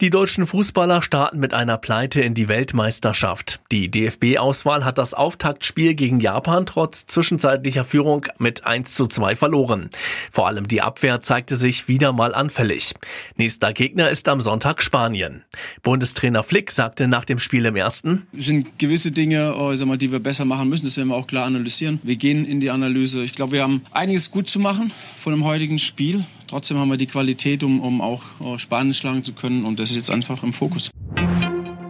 Die deutschen Fußballer starten mit einer Pleite in die Weltmeisterschaft. Die DFB-Auswahl hat das Auftaktspiel gegen Japan trotz zwischenzeitlicher Führung mit 1 zu 2 verloren. Vor allem die Abwehr zeigte sich wieder mal anfällig. Nächster Gegner ist am Sonntag Spanien. Bundestrainer Flick sagte nach dem Spiel im ersten, Es sind gewisse Dinge, oh, ich sag mal, die wir besser machen müssen. Das werden wir auch klar analysieren. Wir gehen in die Analyse. Ich glaube, wir haben einiges gut zu machen von dem heutigen Spiel. Trotzdem haben wir die Qualität, um, um auch oh, Spanien schlagen zu können. Und das ist jetzt einfach im Fokus.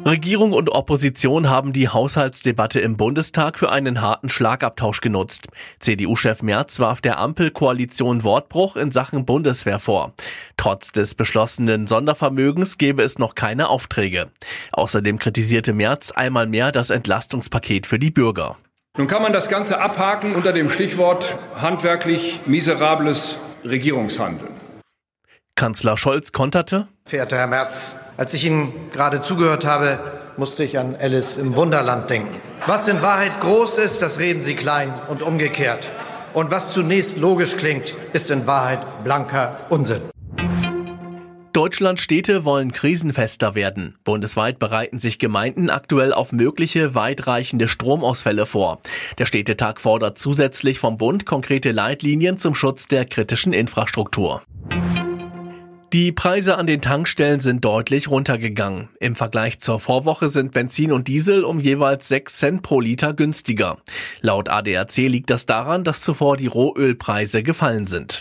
Regierung und Opposition haben die Haushaltsdebatte im Bundestag für einen harten Schlagabtausch genutzt. CDU-Chef Merz warf der Ampelkoalition Wortbruch in Sachen Bundeswehr vor. Trotz des beschlossenen Sondervermögens gäbe es noch keine Aufträge. Außerdem kritisierte Merz einmal mehr das Entlastungspaket für die Bürger. Nun kann man das Ganze abhaken unter dem Stichwort handwerklich miserables Regierungshandeln. Kanzler Scholz konterte, Verehrter Herr Merz, als ich Ihnen gerade zugehört habe, musste ich an Alice im Wunderland denken. Was in Wahrheit groß ist, das reden Sie klein und umgekehrt. Und was zunächst logisch klingt, ist in Wahrheit blanker Unsinn. Deutschlands Städte wollen krisenfester werden. Bundesweit bereiten sich Gemeinden aktuell auf mögliche weitreichende Stromausfälle vor. Der Städtetag fordert zusätzlich vom Bund konkrete Leitlinien zum Schutz der kritischen Infrastruktur. Die Preise an den Tankstellen sind deutlich runtergegangen. Im Vergleich zur Vorwoche sind Benzin und Diesel um jeweils 6 Cent pro Liter günstiger. Laut ADAC liegt das daran, dass zuvor die Rohölpreise gefallen sind.